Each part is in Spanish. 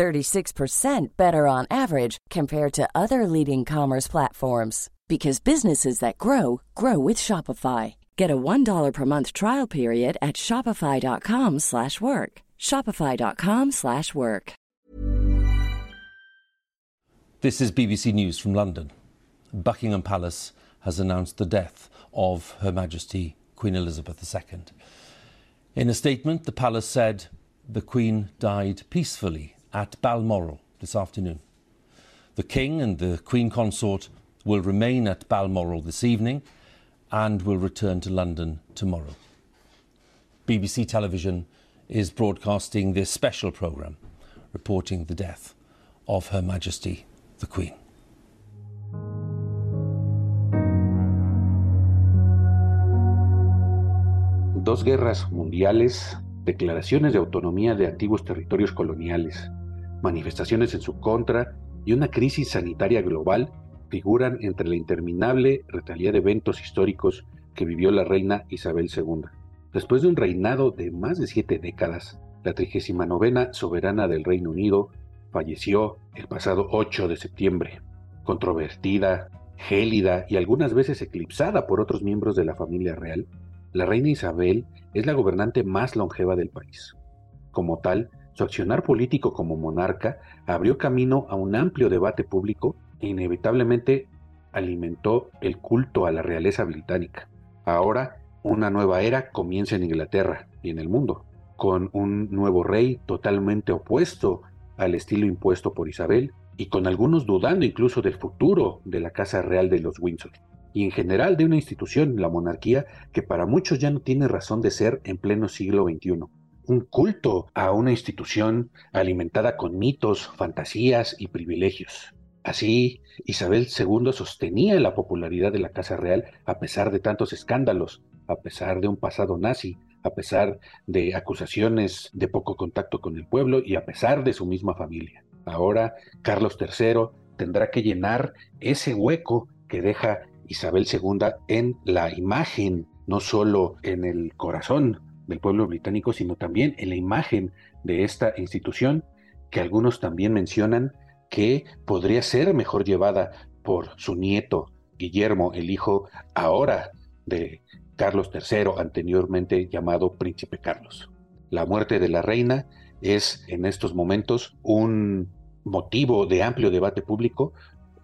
36% better on average compared to other leading commerce platforms because businesses that grow grow with Shopify. Get a $1 per month trial period at shopify.com/work. shopify.com/work. This is BBC News from London. Buckingham Palace has announced the death of Her Majesty Queen Elizabeth II. In a statement, the palace said the Queen died peacefully at Balmoral this afternoon. The King and the Queen Consort will remain at Balmoral this evening and will return to London tomorrow. BBC Television is broadcasting this special programme reporting the death of Her Majesty the Queen. Dos guerras mundiales, declaraciones de autonomía de antiguos territorios coloniales, manifestaciones en su contra y una crisis sanitaria global figuran entre la interminable retalia de eventos históricos que vivió la reina Isabel II. Después de un reinado de más de siete décadas, la 39 soberana del Reino Unido falleció el pasado 8 de septiembre. Controvertida, gélida y algunas veces eclipsada por otros miembros de la familia real, la reina Isabel es la gobernante más longeva del país. Como tal, su accionar político como monarca abrió camino a un amplio debate público e inevitablemente alimentó el culto a la realeza británica. Ahora, una nueva era comienza en Inglaterra y en el mundo, con un nuevo rey totalmente opuesto al estilo impuesto por Isabel y con algunos dudando incluso del futuro de la Casa Real de los Windsor y en general de una institución, la monarquía, que para muchos ya no tiene razón de ser en pleno siglo XXI. Un culto a una institución alimentada con mitos, fantasías y privilegios. Así, Isabel II sostenía la popularidad de la Casa Real a pesar de tantos escándalos, a pesar de un pasado nazi, a pesar de acusaciones de poco contacto con el pueblo y a pesar de su misma familia. Ahora, Carlos III tendrá que llenar ese hueco que deja Isabel II en la imagen, no solo en el corazón del pueblo británico, sino también en la imagen de esta institución que algunos también mencionan que podría ser mejor llevada por su nieto Guillermo, el hijo ahora de Carlos III, anteriormente llamado Príncipe Carlos. La muerte de la reina es en estos momentos un motivo de amplio debate público,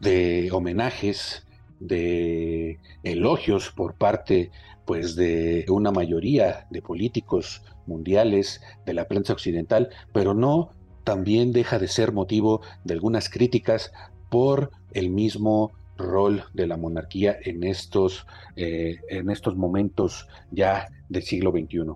de homenajes, de elogios por parte pues de una mayoría de políticos mundiales de la prensa occidental, pero no también deja de ser motivo de algunas críticas por el mismo rol de la monarquía en estos, eh, en estos momentos ya del siglo XXI.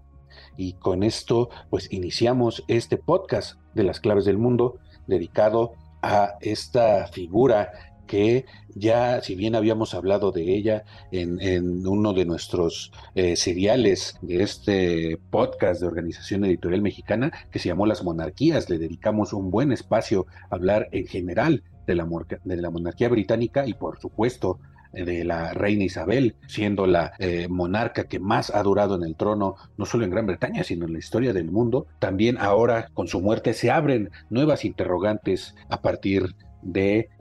Y con esto, pues iniciamos este podcast de las claves del mundo dedicado a esta figura que ya, si bien habíamos hablado de ella en, uno de nuestros eh, seriales de este podcast de Organización Editorial Mexicana, que se llamó Las Monarquías, le dedicamos un buen espacio a hablar en general de la, monarquía británica y por supuesto de la reina Isabel, siendo la eh, monarca que más ha durado en el trono, no solo en Gran Bretaña, sino en la historia del mundo. También ahora, con su muerte, se abren nuevas interrogantes a partir de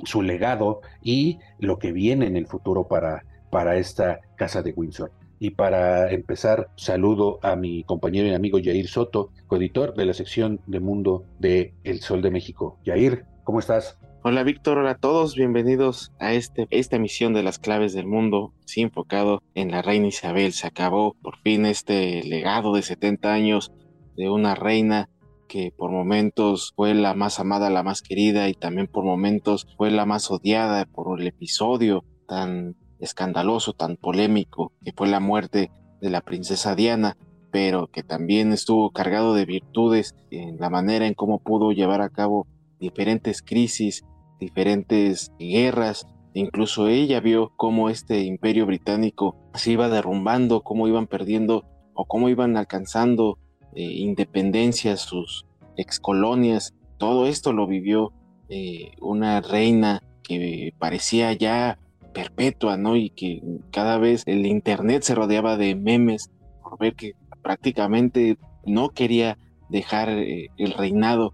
su legado y lo que viene en el futuro para, para esta casa de Windsor. Y para empezar, saludo a mi compañero y amigo Yair Soto, coeditor de la sección de Mundo de El Sol de México. Yair, ¿cómo estás? Hola Víctor, hola a todos, bienvenidos a este, esta emisión de las claves del mundo, sí, enfocado en la reina Isabel. Se acabó por fin este legado de 70 años de una reina que por momentos fue la más amada, la más querida y también por momentos fue la más odiada por el episodio tan escandaloso, tan polémico que fue la muerte de la princesa Diana, pero que también estuvo cargado de virtudes en la manera en cómo pudo llevar a cabo diferentes crisis diferentes guerras. Incluso ella vio cómo este imperio británico se iba derrumbando, cómo iban perdiendo o cómo iban alcanzando eh, independencia sus excolonias. Todo esto lo vivió eh, una reina que parecía ya perpetua, ¿no? Y que cada vez el internet se rodeaba de memes por ver que prácticamente no quería dejar eh, el reinado.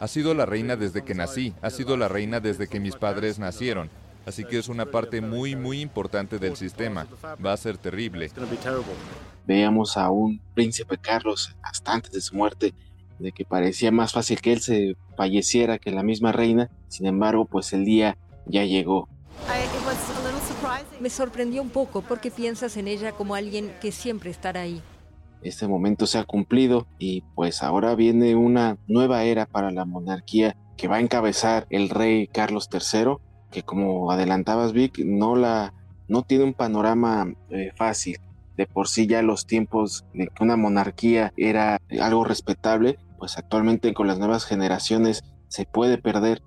Ha sido la reina desde que nací, ha sido la reina desde que mis padres nacieron. Así que es una parte muy, muy importante del sistema. Va a ser terrible. Veamos a un príncipe Carlos hasta antes de su muerte, de que parecía más fácil que él se falleciera que la misma reina. Sin embargo, pues el día ya llegó. Me sorprendió un poco porque piensas en ella como alguien que siempre estará ahí. Este momento se ha cumplido y pues ahora viene una nueva era para la monarquía que va a encabezar el rey Carlos III, que como adelantabas Vic, no la no tiene un panorama eh, fácil. De por sí ya los tiempos de que una monarquía era algo respetable, pues actualmente con las nuevas generaciones se puede perder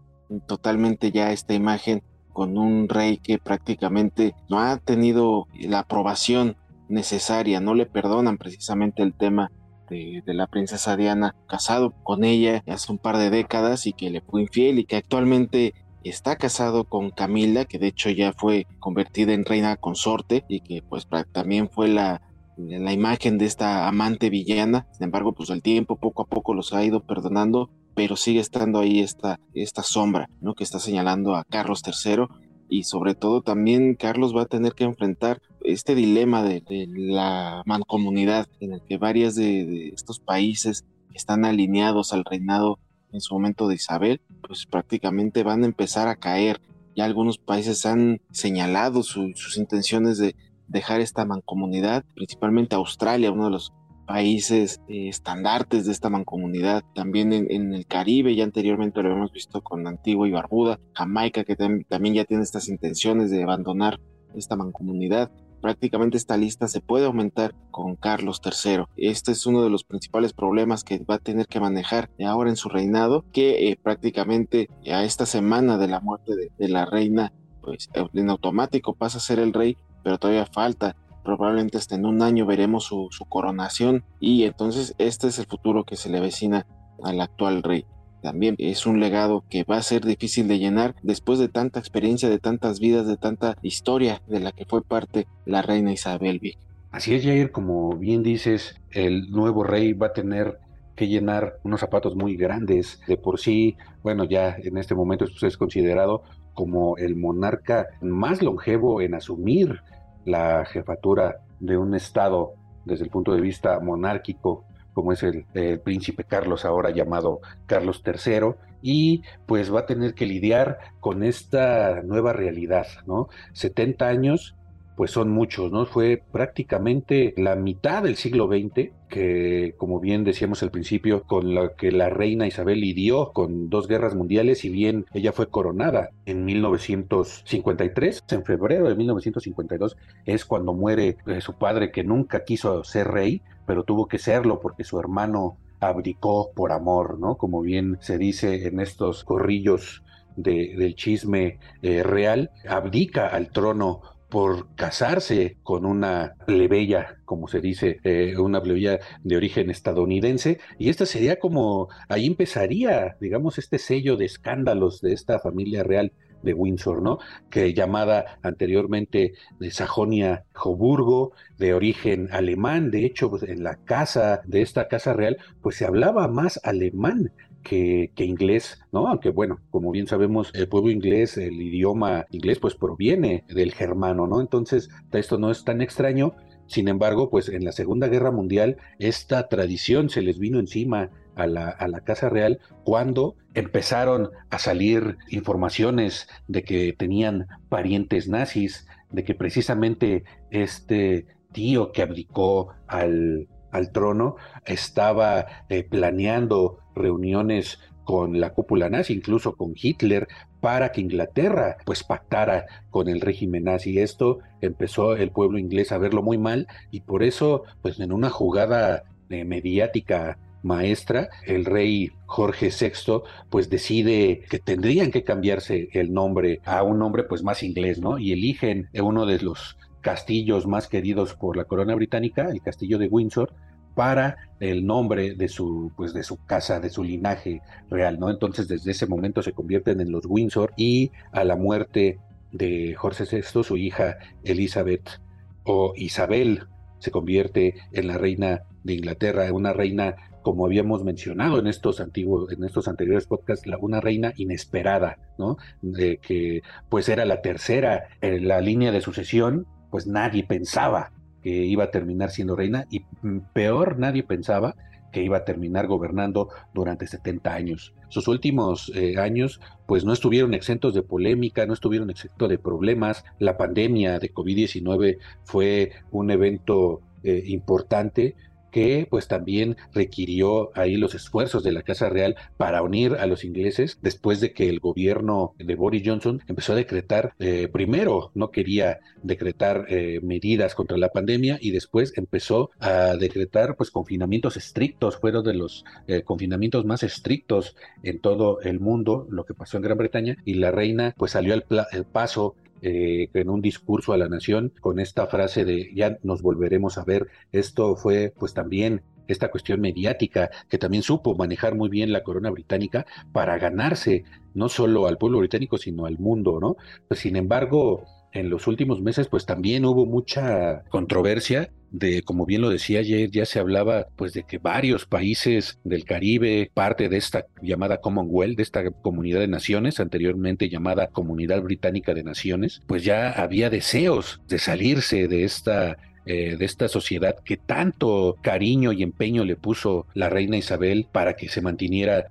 totalmente ya esta imagen con un rey que prácticamente no ha tenido la aprobación necesaria, no le perdonan precisamente el tema de, la princesa Diana, casado con ella hace un par de décadas y que le fue infiel y que actualmente está casado con Camila, que de hecho ya fue convertida en reina consorte y que pues también fue la, la imagen de esta amante villana. Sin embargo, pues el tiempo poco a poco los ha ido perdonando, pero sigue estando ahí esta, esta sombra, ¿no? Que está señalando a Carlos III y sobre todo también Carlos va a tener que enfrentar este dilema de, la mancomunidad en el que varias de, estos países están alineados al reinado en su momento de Isabel, pues prácticamente van a empezar a caer. Ya algunos países han señalado sus intenciones de dejar esta mancomunidad, principalmente Australia, uno de los países eh, estandartes de esta mancomunidad, también en, el Caribe, ya anteriormente lo hemos visto con Antigua y Barbuda, Jamaica, que también ya tiene estas intenciones de abandonar esta mancomunidad. Prácticamente esta lista se puede aumentar con Carlos III. Este es uno de los principales problemas que va a tener que manejar ahora en su reinado, que eh, prácticamente a esta semana de la muerte de, la reina, pues en automático pasa a ser el rey, pero todavía falta probablemente hasta en un año veremos su, coronación y entonces este es el futuro que se le avecina al actual rey. También es un legado que va a ser difícil de llenar después de tanta experiencia, de tantas vidas, de tanta historia de la que fue parte la reina Isabel Vic. Así es, Jair, como bien dices, el nuevo rey va a tener que llenar unos zapatos muy grandes. De por sí, bueno, ya en este momento es considerado como el monarca más longevo en asumir la jefatura de un Estado desde el punto de vista monárquico, como es el, príncipe Carlos, ahora llamado Carlos III, y pues va a tener que lidiar con esta nueva realidad, ¿no? 70 años pues son muchos, ¿no? Fue prácticamente la mitad del siglo XX que, como bien decíamos al principio, con la que la reina Isabel lidió con dos guerras mundiales, si bien ella fue coronada en 1953, en febrero de 1952 es cuando muere eh, su padre que nunca quiso ser rey, pero tuvo que serlo porque su hermano abdicó por amor, ¿no? Como bien se dice en estos corrillos del chisme eh, real, abdica al trono por casarse con una plebeya, como se dice, eh, una plebeya de origen estadounidense, y esta sería como, ahí empezaría, digamos, este sello de escándalos de esta familia real de Windsor, ¿no? Que llamada anteriormente de Sajonia Coburgo, de origen alemán, de hecho, pues, en la casa de esta casa real, pues se hablaba más alemán que, inglés, ¿no? Aunque bueno, como bien sabemos, el pueblo inglés, el idioma inglés, pues proviene del germano, ¿no? Entonces, esto no es tan extraño. Sin embargo, pues en la Segunda Guerra Mundial, esta tradición se les vino encima a la, a la, Casa Real cuando empezaron a salir informaciones de que tenían parientes nazis, de que precisamente este tío que abdicó al, al trono estaba eh, planeando reuniones con la cúpula nazi, incluso con Hitler, para que Inglaterra pues pactara con el régimen nazi. Esto empezó el pueblo inglés a verlo muy mal y por eso pues en una jugada eh, mediática maestra, el rey Jorge VI pues decide que tendrían que cambiarse el nombre a un nombre pues más inglés, ¿no? Y eligen uno de los castillos más queridos por la corona británica, el castillo de Windsor, para el nombre de su pues de su casa, de su linaje real, ¿no? Entonces desde ese momento se convierten en los Windsor y a la muerte de Jorge VI, su hija Elizabeth o Isabel se convierte en la reina de Inglaterra, una reina como habíamos mencionado en estos antiguos, en estos anteriores podcasts, la, una reina inesperada, ¿no? De que pues era la tercera en la línea de sucesión, pues nadie pensaba que iba a terminar siendo reina y mm, peor nadie pensaba que iba a terminar gobernando durante 70 años. Sus últimos eh, años pues no estuvieron exentos de polémica, no estuvieron exentos de problemas. La pandemia de COVID-19 fue un evento eh, importante, que pues también requirió ahí los esfuerzos de la Casa Real para unir a los ingleses después de que el gobierno de Boris Johnson empezó a decretar, eh, primero no quería decretar eh, medidas contra la pandemia y después empezó a decretar pues confinamientos estrictos, fueron de los eh, confinamientos más estrictos en todo el mundo, lo que pasó en Gran Bretaña y la reina pues salió al, al paso eh, en un discurso a la nación con esta frase de ya nos volveremos a ver. Esto fue pues también esta cuestión mediática que también supo manejar muy bien la corona británica para ganarse no solo al pueblo británico sino al mundo, ¿no? Pues, sin embargo, en los últimos meses pues también hubo mucha controversia de, como bien lo decía ayer, ya se hablaba pues de que varios países del Caribe, parte de esta llamada Commonwealth, de esta comunidad de naciones, anteriormente llamada Comunidad Británica de Naciones, pues ya había deseos de salirse de esta eh, de esta sociedad que tanto cariño y empeño le puso la reina Isabel para que se mantuviera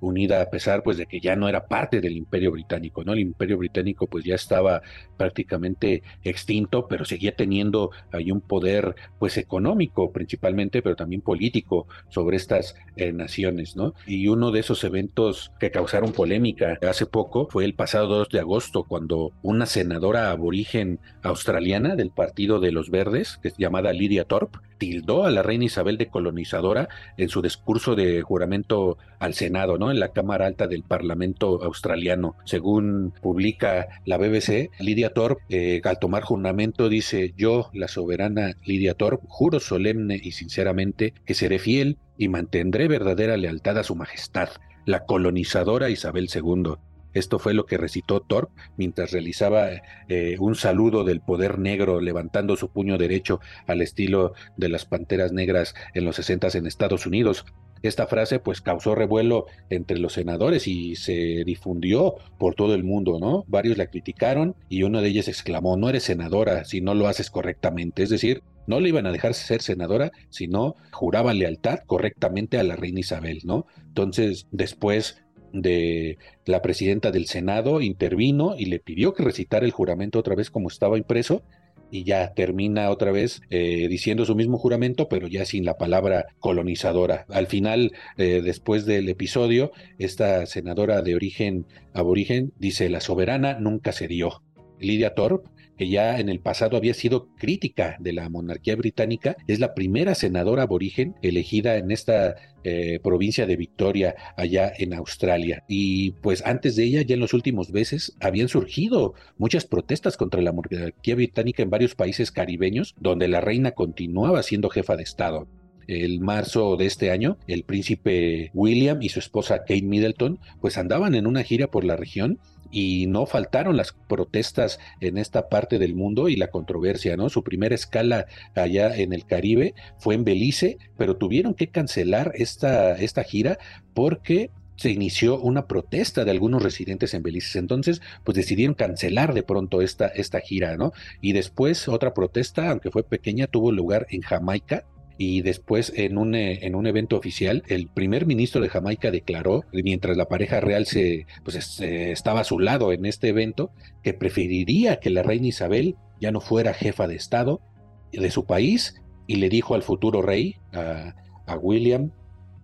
unida a pesar pues de que ya no era parte del imperio británico, ¿no? El imperio británico pues ya estaba prácticamente extinto, pero seguía teniendo ahí un poder pues económico principalmente, pero también político sobre estas eh, naciones, ¿no? Y uno de esos eventos que causaron polémica hace poco fue el pasado 2 de agosto cuando una senadora aborigen australiana del Partido de los Verdes, que se llama Lydia Thorpe, tildó a la reina Isabel de colonizadora en su discurso de juramento al Senado, ¿no? En la Cámara Alta del Parlamento australiano. Según publica la BBC, Lydia Thorpe, eh, al tomar juramento, dice: Yo, la soberana Lydia Thorpe, juro solemne y sinceramente que seré fiel y mantendré verdadera lealtad a su majestad, la colonizadora Isabel II esto fue lo que recitó Thorpe mientras realizaba eh, un saludo del poder negro levantando su puño derecho al estilo de las panteras negras en los 60 en Estados Unidos. Esta frase pues causó revuelo entre los senadores y se difundió por todo el mundo, ¿no? Varios la criticaron y uno de ellos exclamó, no eres senadora si no lo haces correctamente. Es decir, no le iban a dejar ser senadora si no juraba lealtad correctamente a la reina Isabel, ¿no? Entonces, después de la presidenta del Senado intervino y le pidió que recitara el juramento otra vez como estaba impreso y ya termina otra vez eh, diciendo su mismo juramento, pero ya sin la palabra colonizadora. Al final, eh, después del episodio, esta senadora de origen aborigen dice, la soberana nunca se dio. Lidia Thorpe que ya en el pasado había sido crítica de la monarquía británica, es la primera senadora aborigen elegida en esta eh, provincia de Victoria, allá en Australia. Y pues antes de ella, ya en los últimos meses, habían surgido muchas protestas contra la monarquía británica en varios países caribeños, donde la reina continuaba siendo jefa de Estado el marzo de este año, el príncipe William y su esposa Kate Middleton, pues andaban en una gira por la región y no faltaron las protestas en esta parte del mundo y la controversia, ¿no? Su primera escala allá en el Caribe fue en Belice, pero tuvieron que cancelar esta, esta gira porque se inició una protesta de algunos residentes en Belice. Entonces, pues decidieron cancelar de pronto esta, esta gira, ¿no? Y después otra protesta, aunque fue pequeña, tuvo lugar en Jamaica, y después en un, eh, en un evento oficial el primer ministro de Jamaica declaró, mientras la pareja real se, pues, eh, estaba a su lado en este evento, que preferiría que la reina Isabel ya no fuera jefa de Estado de su país y le dijo al futuro rey, a, a William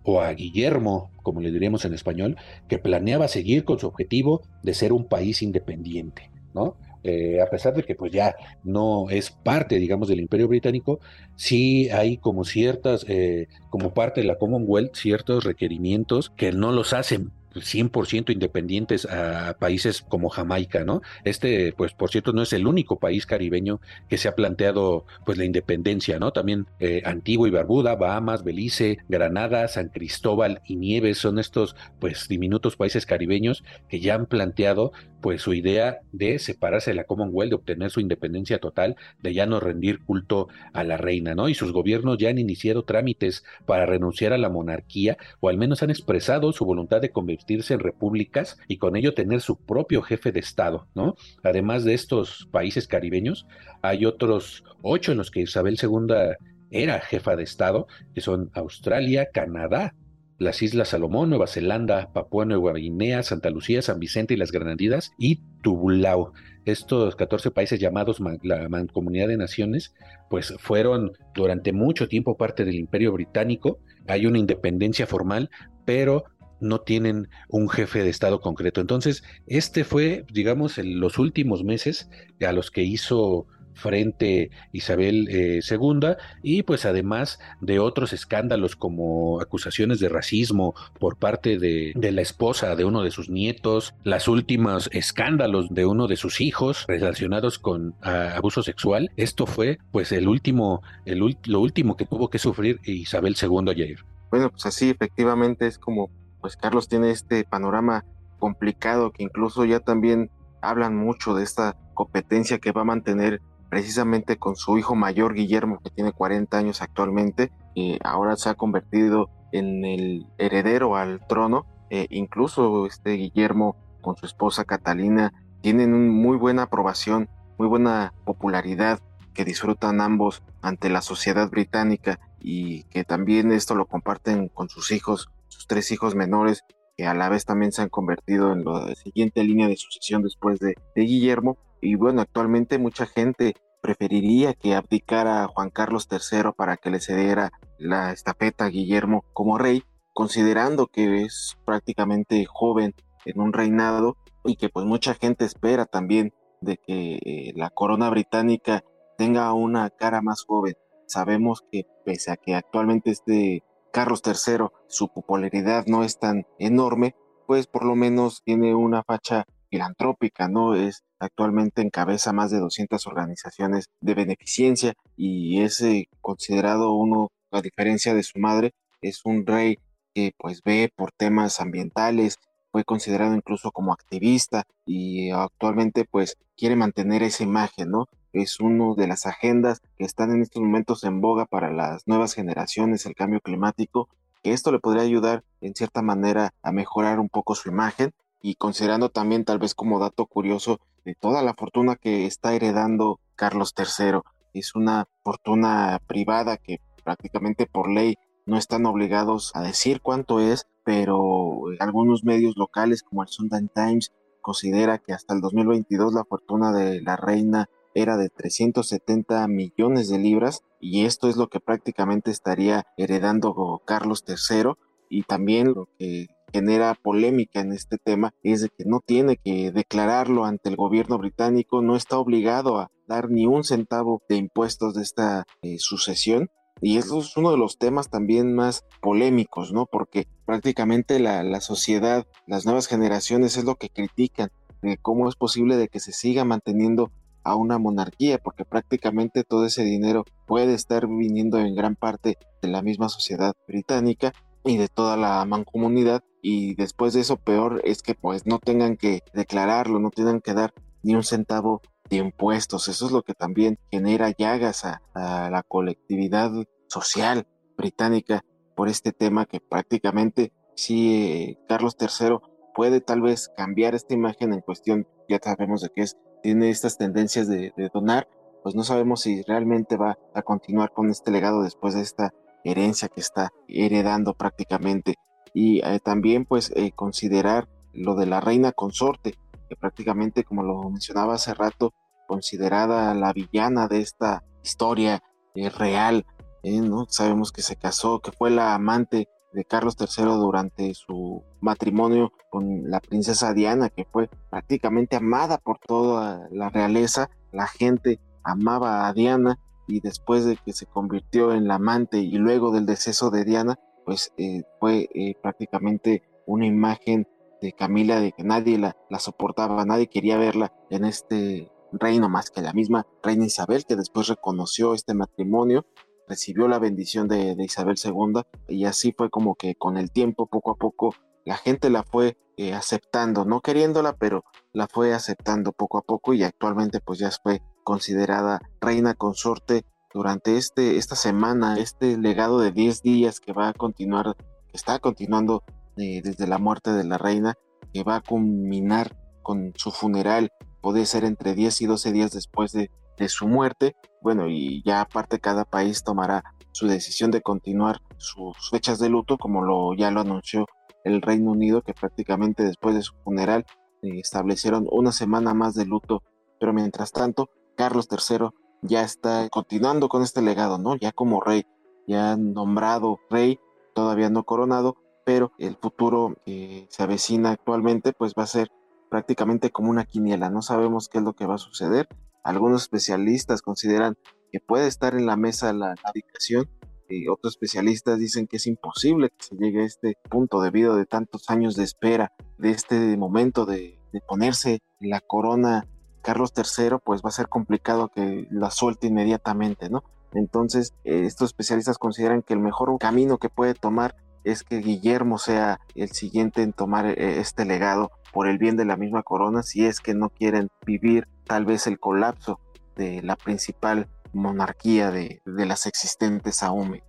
o a Guillermo, como le diríamos en español, que planeaba seguir con su objetivo de ser un país independiente, ¿no? Eh, a pesar de que pues ya no es parte, digamos, del Imperio Británico, sí hay como ciertas, eh, como parte de la Commonwealth, ciertos requerimientos que no los hacen 100% independientes a países como Jamaica, ¿no? Este, pues por cierto, no es el único país caribeño que se ha planteado pues la independencia, ¿no? También eh, Antigua y Barbuda, Bahamas, Belice, Granada, San Cristóbal y Nieves son estos pues diminutos países caribeños que ya han planteado pues su idea de separarse de la Commonwealth, de obtener su independencia total, de ya no rendir culto a la reina, ¿no? Y sus gobiernos ya han iniciado trámites para renunciar a la monarquía o al menos han expresado su voluntad de convertirse en repúblicas y con ello tener su propio jefe de Estado, ¿no? Además de estos países caribeños, hay otros ocho en los que Isabel II era jefa de Estado, que son Australia, Canadá, las Islas Salomón, Nueva Zelanda, Papua Nueva Guinea, Santa Lucía, San Vicente y las Granadinas y Tubulao. Estos 14 países llamados la Mancomunidad de Naciones, pues fueron durante mucho tiempo parte del Imperio Británico. Hay una independencia formal, pero no tienen un jefe de Estado concreto. Entonces, este fue, digamos, en los últimos meses a los que hizo frente Isabel II eh, y pues además de otros escándalos como acusaciones de racismo por parte de, la esposa de uno de sus nietos, las últimas escándalos de uno de sus hijos relacionados con abuso sexual. Esto fue pues el último, el, lo último que tuvo que sufrir Isabel II ayer. Bueno, pues así efectivamente es como pues Carlos tiene este panorama complicado que incluso ya también hablan mucho de esta competencia que va a mantener precisamente con su hijo mayor Guillermo, que tiene 40 años actualmente, y ahora se ha convertido en el heredero al trono. E incluso este Guillermo con su esposa Catalina tienen una muy buena aprobación, muy buena popularidad que disfrutan ambos ante la sociedad británica y que también esto lo comparten con sus hijos, sus tres hijos menores, que a la vez también se han convertido en la siguiente línea de sucesión después de, de Guillermo y bueno, actualmente mucha gente preferiría que abdicara Juan Carlos III para que le cediera la estafeta a Guillermo como rey, considerando que es prácticamente joven en un reinado y que pues mucha gente espera también de que eh, la corona británica tenga una cara más joven. Sabemos que pese a que actualmente este Carlos III su popularidad no es tan enorme, pues por lo menos tiene una facha filantrópica, ¿no? Es actualmente encabeza más de 200 organizaciones de beneficencia y es eh, considerado uno, a diferencia de su madre, es un rey que pues ve por temas ambientales, fue considerado incluso como activista y actualmente pues quiere mantener esa imagen, ¿no? Es uno de las agendas que están en estos momentos en boga para las nuevas generaciones, el cambio climático, que esto le podría ayudar en cierta manera a mejorar un poco su imagen y considerando también tal vez como dato curioso de toda la fortuna que está heredando Carlos III. Es una fortuna privada que prácticamente por ley no están obligados a decir cuánto es, pero algunos medios locales como el Sunday Times considera que hasta el 2022 la fortuna de la reina era de 370 millones de libras y esto es lo que prácticamente estaría heredando Carlos III y también lo que genera polémica en este tema es de que no tiene que declararlo ante el gobierno británico, no está obligado a dar ni un centavo de impuestos de esta eh, sucesión. Y eso es uno de los temas también más polémicos, ¿no? Porque prácticamente la, la sociedad, las nuevas generaciones es lo que critican, de cómo es posible de que se siga manteniendo a una monarquía, porque prácticamente todo ese dinero puede estar viniendo en gran parte de la misma sociedad británica y de toda la mancomunidad y después de eso peor es que pues no tengan que declararlo, no tengan que dar ni un centavo de impuestos. Eso es lo que también genera llagas a, la colectividad social británica por este tema que prácticamente si Carlos III puede tal vez cambiar esta imagen en cuestión, ya sabemos de qué es, tiene estas tendencias de donar, pues no sabemos si realmente va a continuar con este legado después de esta herencia que está heredando prácticamente. Y eh, también pues eh, considerar lo de la reina consorte, que prácticamente como lo mencionaba hace rato, considerada la villana de esta historia eh, real. ¿no? Sabemos que se casó, que fue la amante de Carlos III durante su matrimonio con la princesa Diana, que fue prácticamente amada por toda la realeza. La gente amaba a Diana y después de que se convirtió en la amante y luego del deceso de Diana, pues eh, fue eh, prácticamente una imagen de Camila de que nadie la, soportaba, nadie quería verla en este reino más que la misma reina Isabel, que después reconoció este matrimonio recibió la bendición de, Isabel II y así fue como que con el tiempo, poco a poco, la gente la fue eh, aceptando, no queriéndola, pero la fue aceptando poco a poco y actualmente pues ya fue considerada reina consorte durante este, esta semana, este legado de 10 días que va a continuar, que está continuando eh, desde la muerte de la reina, que va a culminar con su funeral, puede ser entre 10 y 12 días después de, de su muerte. Bueno, y ya aparte cada país tomará su decisión de continuar sus fechas de luto, como lo, ya lo anunció el Reino Unido, que prácticamente después de su funeral eh, establecieron una semana más de luto. Pero mientras tanto, Carlos III ya está continuando con este legado, ¿no? Ya como rey, ya nombrado rey, todavía no coronado, pero el futuro que se avecina actualmente, pues va a ser prácticamente como una quiniela. No sabemos qué es lo que va a suceder, algunos especialistas consideran que puede estar en la mesa la abdicación. Y otros especialistas dicen que es imposible que se llegue a este punto debido de tantos años de espera, de este momento de, ponerse la corona Carlos III, pues va a ser complicado que la suelte inmediatamente, ¿no? Entonces, eh, estos especialistas consideran que el mejor camino que puede tomar es que Guillermo sea el siguiente en tomar eh, este legado por el bien de la misma corona, si es que no quieren vivir tal vez el colapso de la principal monarquía de, las existentes aún.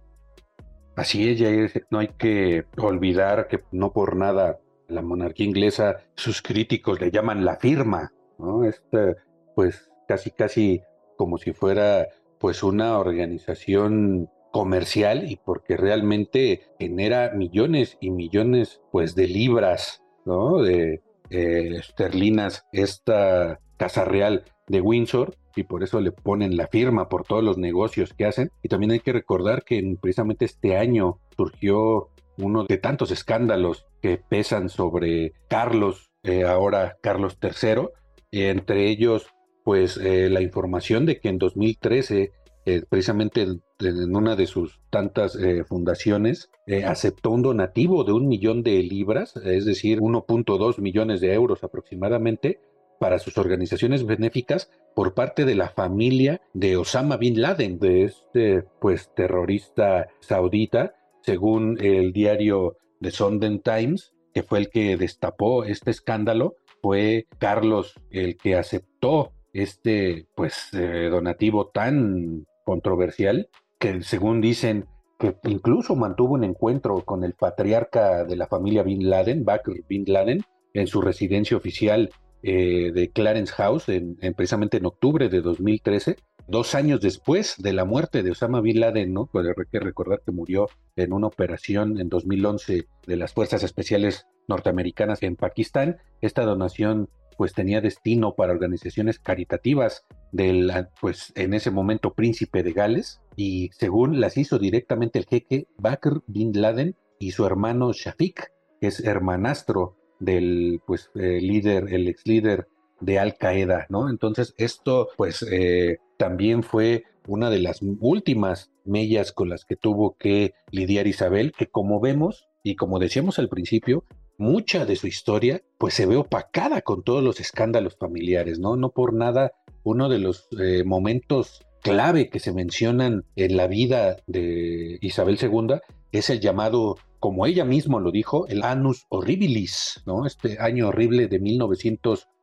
Así es, Jair, no hay que olvidar que no por nada la monarquía inglesa, sus críticos le llaman la firma, ¿no? Este, pues casi, casi como si fuera pues una organización comercial y porque realmente genera millones y millones pues de libras, ¿no? De eh, esterlinas esta Casa Real de Windsor y por eso le ponen la firma por todos los negocios que hacen. Y también hay que recordar que precisamente este año surgió uno de tantos escándalos que pesan sobre Carlos, eh, ahora Carlos III, entre ellos pues eh, la información de que en 2013 eh, precisamente en, una de sus tantas fundaciones, aceptó un donativo de un millón de libras, es decir, 1.2 millones de euros aproximadamente, para sus organizaciones benéficas por parte de la familia de Osama bin Laden, de este pues terrorista saudita, según el diario The Sunday Times, que fue el que destapó este escándalo, fue Carlos el que aceptó este pues eh, donativo tan controversial que según dicen que incluso mantuvo un encuentro con el patriarca de la familia Bin Laden, Bakr Bin Laden, en su residencia oficial eh, de Clarence House, en, precisamente en octubre de 2013, dos años después de la muerte de Osama Bin Laden, ¿no? Pues hay que recordar que murió en una operación en 2011 de las Fuerzas Especiales Norteamericanas en Pakistán. Esta donación pues tenía destino para organizaciones caritativas del, pues en ese momento príncipe de Gales y según las hizo directamente el jeque Bakr bin Laden y su hermano Shafiq, que es hermanastro del pues eh, líder, el ex líder de Al Qaeda, ¿no? Entonces esto pues eh, también fue una de las últimas mellas con las que tuvo que lidiar Isabel, que como vemos y como decíamos al principio, mucha de su historia pues se ve opacada con todos los escándalos familiares, ¿no? No por nada uno de los eh, momentos clave que se mencionan en la vida de Isabel II es el llamado como ella misma lo dijo, el Annus Horribilis, ¿no? Este año horrible de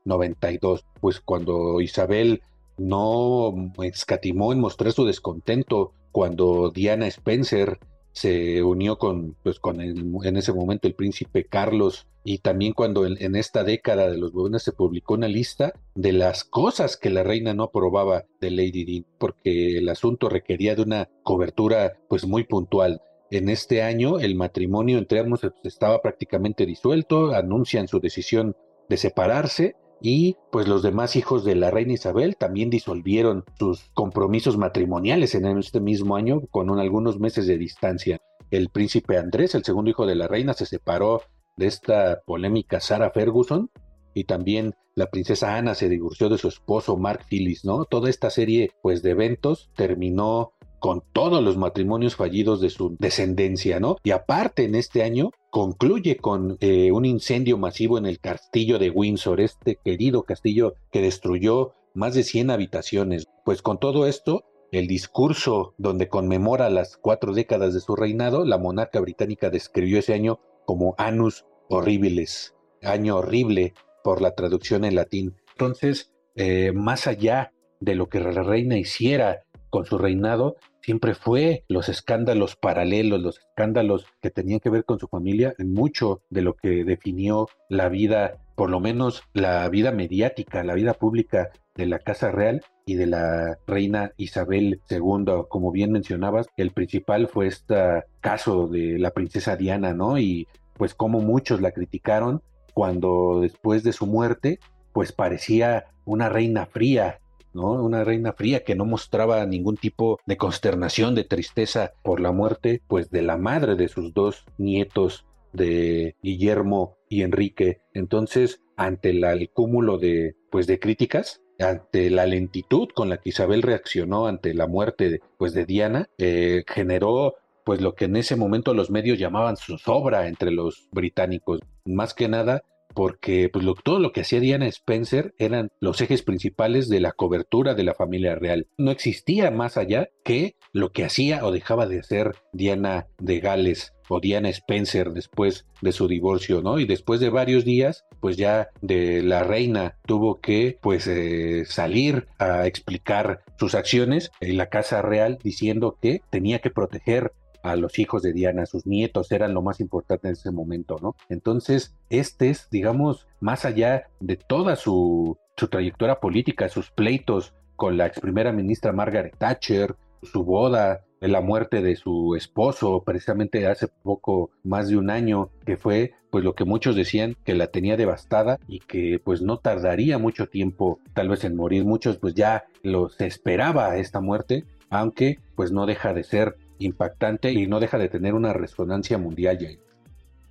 1992, pues cuando Isabel no escatimó en mostrar su descontento cuando Diana Spencer se unió con, pues, con en ese momento el príncipe Carlos y también cuando en, esta década de los 90 se publicó una lista de las cosas que la reina no aprobaba de Lady Dean, porque el asunto requería de una cobertura pues muy puntual. En este año el matrimonio entre ambos estaba prácticamente disuelto, anuncian su decisión de separarse y pues los demás hijos de la reina Isabel también disolvieron sus compromisos matrimoniales en este mismo año con algunos meses de distancia. el príncipe Andrés, el segundo hijo de la reina, se separó de esta polémica Sarah Ferguson y también la princesa Ana se divorció de su esposo Mark Phillips, ¿no? Toda esta serie pues de eventos terminó con todos los matrimonios fallidos de su descendencia, ¿no? Y aparte en este año concluye con eh, un incendio masivo en el castillo de Windsor, este querido castillo que destruyó más de 100 habitaciones. Pues con todo esto, el discurso donde conmemora las cuatro décadas de su reinado, la monarca británica describió ese año como Anus Horribiles, año horrible por la traducción en latín. Entonces, eh, más allá de lo que la reina hiciera con su reinado, siempre fue los escándalos paralelos, los escándalos que tenían que ver con su familia, en mucho de lo que definió la vida, por lo menos la vida mediática, la vida pública de la Casa Real y de la reina Isabel II. Como bien mencionabas, el principal fue este caso de la princesa Diana, ¿no? Y pues como muchos la criticaron cuando después de su muerte, pues parecía una reina fría, Una reina fría que no mostraba ningún tipo de consternación, de tristeza por la muerte, pues de la madre de sus dos nietos, de Guillermo y Enrique. Entonces, ante el cúmulo de, pues, de críticas, ante la lentitud con la que Isabel reaccionó ante la muerte pues, de Diana, eh, generó pues lo que en ese momento los medios llamaban zozobra entre los británicos. Más que nada porque pues, todo lo que hacía Diana Spencer eran los ejes principales de la cobertura de la familia real. No existía más allá que lo que hacía o dejaba de hacer Diana de Gales o Diana Spencer después de su divorcio, ¿no? Y después de varios días, pues ya de la reina tuvo que pues eh, salir a explicar sus acciones en la casa real diciendo que tenía que proteger a los hijos de Diana, sus nietos eran lo más importante en ese momento, ¿no? Entonces, este es, digamos, más allá de toda su, su trayectoria política, sus pleitos con la ex primera ministra Margaret Thatcher, su boda, la muerte de su esposo, precisamente hace poco, más de un año, que fue pues lo que muchos decían que la tenía devastada y que pues no tardaría mucho tiempo tal vez en morir. Muchos pues ya los esperaba esta muerte, aunque pues no deja de ser impactante y no deja de tener una resonancia mundial.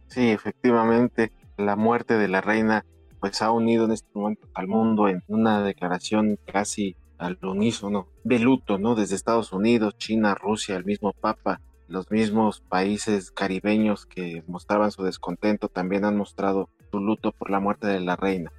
Sí, efectivamente, la muerte de la reina pues ha unido en este momento al mundo en una declaración casi al unísono de luto, ¿no? Desde Estados Unidos, China, Rusia, el mismo Papa, los mismos países caribeños que mostraban su descontento también han mostrado su luto por la muerte de la reina.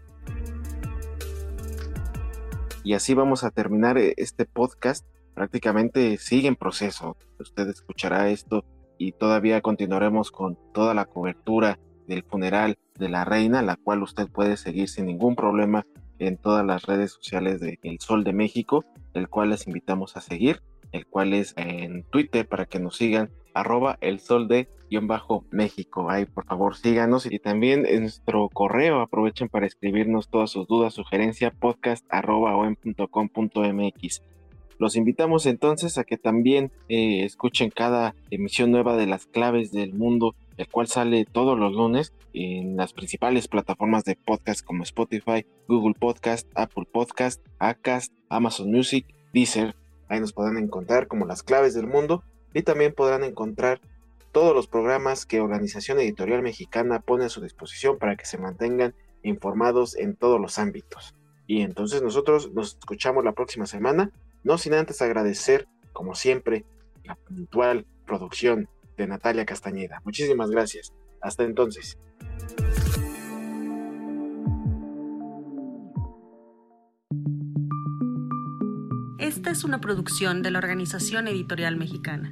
Y así vamos a terminar eh, este podcast prácticamente sigue en proceso. Usted escuchará esto y todavía continuaremos con toda la cobertura del funeral de la reina, la cual usted puede seguir sin ningún problema en todas las redes sociales de El Sol de México, el cual les invitamos a seguir, el cual es en Twitter para que nos sigan, arroba el sol de bajo México. Ahí por favor síganos y también en nuestro correo aprovechen para escribirnos todas sus dudas, sugerencias, podcast arroba mx los invitamos entonces a que también eh, escuchen cada emisión nueva de las claves del mundo, el cual sale todos los lunes en las principales plataformas de podcast como Spotify, Google Podcast, Apple Podcast, Acast, Amazon Music, Deezer. Ahí nos podrán encontrar como las claves del mundo y también podrán encontrar todos los programas que Organización Editorial Mexicana pone a su disposición para que se mantengan informados en todos los ámbitos. Y entonces nosotros nos escuchamos la próxima semana no sin antes agradecer, como siempre, la puntual producción de Natalia Castañeda. Muchísimas gracias. Hasta entonces. Esta es una producción de la Organización Editorial Mexicana.